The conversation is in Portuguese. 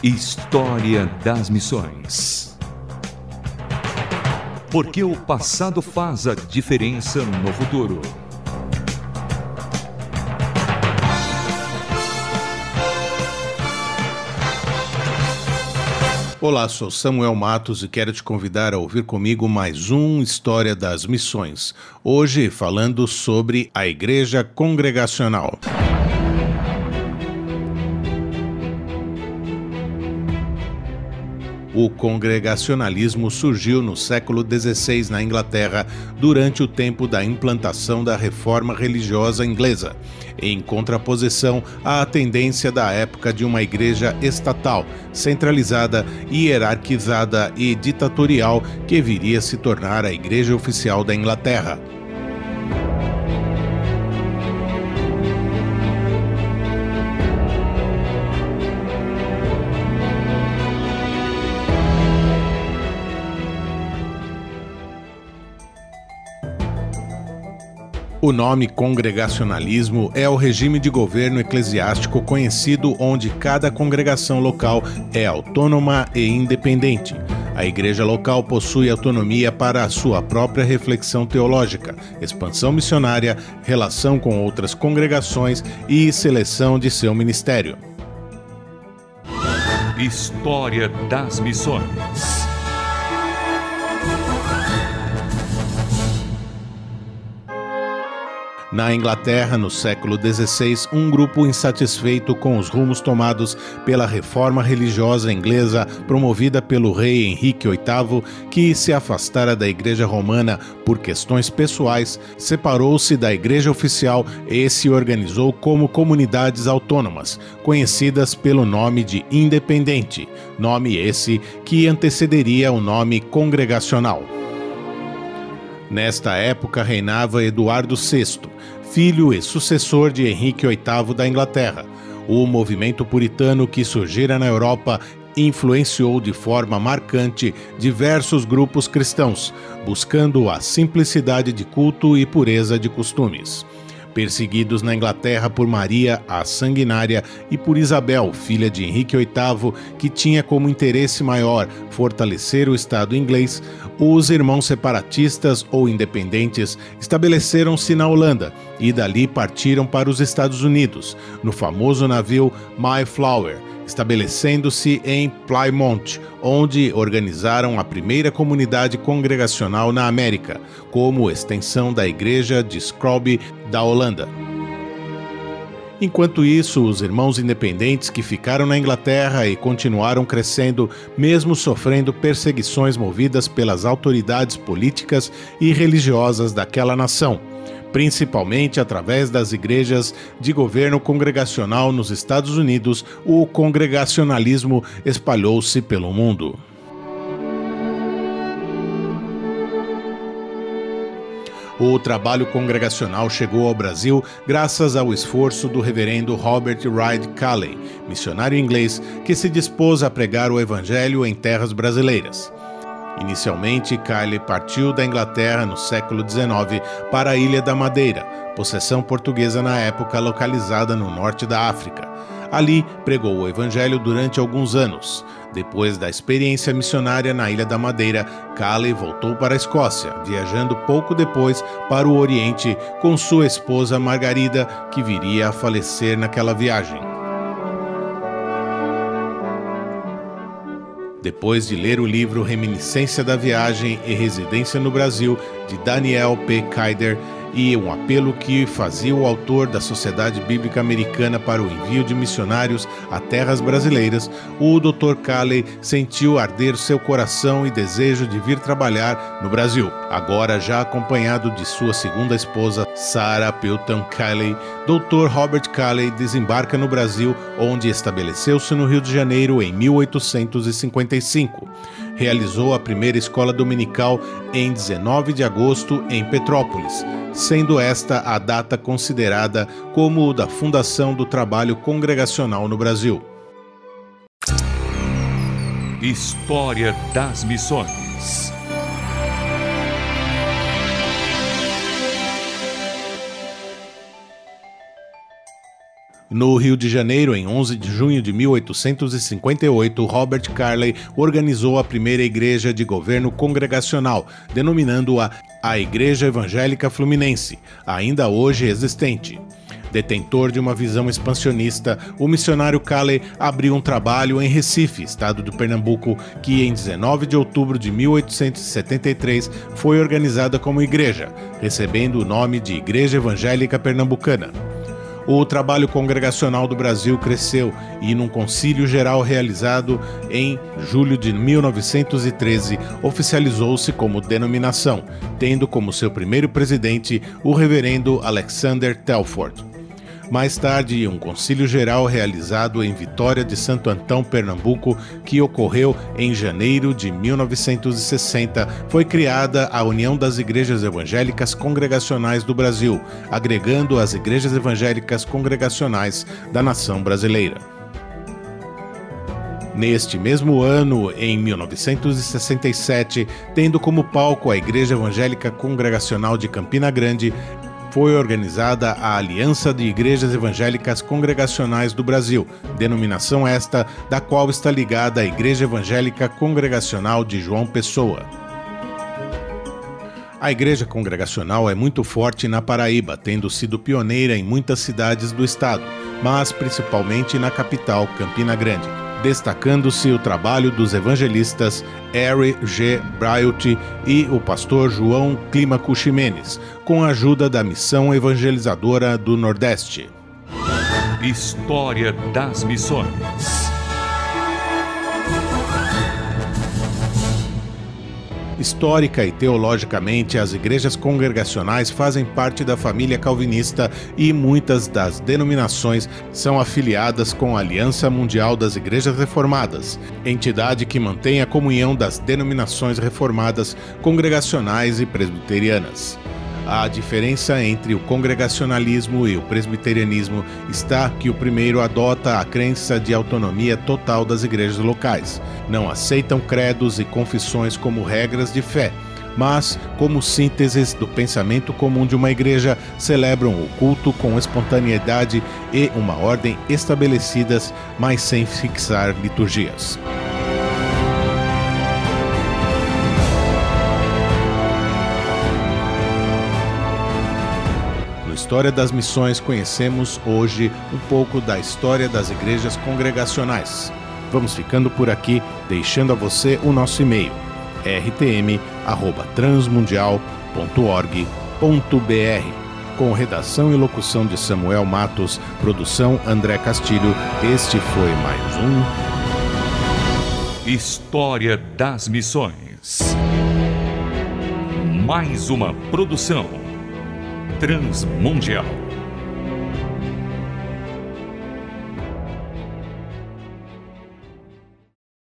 História das Missões. Porque o passado faz a diferença no futuro. Olá, sou Samuel Matos e quero te convidar a ouvir comigo mais um História das Missões. Hoje falando sobre a Igreja Congregacional. O congregacionalismo surgiu no século XVI na Inglaterra durante o tempo da implantação da reforma religiosa inglesa, em contraposição à tendência da época de uma igreja estatal, centralizada, hierarquizada e ditatorial que viria a se tornar a igreja oficial da Inglaterra. O nome congregacionalismo é o regime de governo eclesiástico conhecido onde cada congregação local é autônoma e independente. A igreja local possui autonomia para a sua própria reflexão teológica, expansão missionária, relação com outras congregações e seleção de seu ministério. História das Missões. Na Inglaterra, no século XVI, um grupo insatisfeito com os rumos tomados pela reforma religiosa inglesa promovida pelo rei Henrique VIII, que se afastara da Igreja Romana por questões pessoais, separou-se da Igreja Oficial e se organizou como comunidades autônomas, conhecidas pelo nome de Independente, nome esse que antecederia o nome congregacional. Nesta época reinava Eduardo VI, filho e sucessor de Henrique VIII da Inglaterra. O movimento puritano que surgira na Europa influenciou de forma marcante diversos grupos cristãos, buscando a simplicidade de culto e pureza de costumes perseguidos na Inglaterra por Maria a Sanguinária e por Isabel, filha de Henrique VIII, que tinha como interesse maior fortalecer o Estado inglês, os irmãos separatistas ou independentes estabeleceram-se na Holanda e dali partiram para os Estados Unidos, no famoso navio Mayflower estabelecendo-se em Plymouth, onde organizaram a primeira comunidade congregacional na América, como extensão da Igreja de Scrooge da Holanda. Enquanto isso, os irmãos independentes que ficaram na Inglaterra e continuaram crescendo, mesmo sofrendo perseguições movidas pelas autoridades políticas e religiosas daquela nação, principalmente através das igrejas de governo congregacional nos Estados Unidos, o congregacionalismo espalhou-se pelo mundo. O trabalho congregacional chegou ao Brasil graças ao esforço do reverendo Robert Wright Calley, missionário inglês que se dispôs a pregar o evangelho em terras brasileiras. Inicialmente, Kylie partiu da Inglaterra no século XIX para a Ilha da Madeira, possessão portuguesa na época localizada no norte da África. Ali pregou o evangelho durante alguns anos. Depois da experiência missionária na Ilha da Madeira, Calley voltou para a Escócia, viajando pouco depois para o Oriente com sua esposa Margarida, que viria a falecer naquela viagem. Depois de ler o livro Reminiscência da Viagem e Residência no Brasil, de Daniel P. Kaider, e um apelo que fazia o autor da Sociedade Bíblica Americana para o envio de missionários a terras brasileiras, o Dr. Calley sentiu arder seu coração e desejo de vir trabalhar no Brasil. Agora, já acompanhado de sua segunda esposa, Sarah Pilton Calley, Dr. Robert Calley desembarca no Brasil, onde estabeleceu-se no Rio de Janeiro em 1855 realizou a primeira escola dominical em 19 de agosto em Petrópolis, sendo esta a data considerada como da fundação do trabalho congregacional no Brasil. História das Missões No Rio de Janeiro, em 11 de junho de 1858, Robert Carley organizou a primeira igreja de governo congregacional, denominando-a a Igreja Evangélica Fluminense, ainda hoje existente. Detentor de uma visão expansionista, o missionário Calley abriu um trabalho em Recife, estado de Pernambuco, que em 19 de outubro de 1873 foi organizada como igreja, recebendo o nome de Igreja Evangélica Pernambucana. O trabalho congregacional do Brasil cresceu e, num concílio geral realizado em julho de 1913, oficializou-se como denominação, tendo como seu primeiro presidente o reverendo Alexander Telford. Mais tarde, um concílio geral realizado em Vitória de Santo Antão, Pernambuco, que ocorreu em janeiro de 1960, foi criada a União das Igrejas Evangélicas Congregacionais do Brasil, agregando as igrejas evangélicas congregacionais da nação brasileira. Neste mesmo ano, em 1967, tendo como palco a Igreja Evangélica Congregacional de Campina Grande, foi organizada a Aliança de Igrejas Evangélicas Congregacionais do Brasil, denominação esta da qual está ligada a Igreja Evangélica Congregacional de João Pessoa. A igreja congregacional é muito forte na Paraíba, tendo sido pioneira em muitas cidades do estado, mas principalmente na capital, Campina Grande destacando-se o trabalho dos evangelistas Harry G. Bryant e o pastor João Clímaco Ximenes, com a ajuda da Missão Evangelizadora do Nordeste. História das Missões Histórica e teologicamente, as igrejas congregacionais fazem parte da família calvinista e muitas das denominações são afiliadas com a Aliança Mundial das Igrejas Reformadas, entidade que mantém a comunhão das denominações reformadas, congregacionais e presbiterianas. A diferença entre o congregacionalismo e o presbiterianismo está que o primeiro adota a crença de autonomia total das igrejas locais. Não aceitam credos e confissões como regras de fé, mas, como sínteses do pensamento comum de uma igreja, celebram o culto com espontaneidade e uma ordem estabelecidas, mas sem fixar liturgias. História das Missões, conhecemos hoje um pouco da história das igrejas congregacionais. Vamos ficando por aqui, deixando a você o nosso e-mail rtm@transmundial.org.br com redação e locução de Samuel Matos, produção André Castilho. Este foi mais um História das Missões. Mais uma produção Transmundial.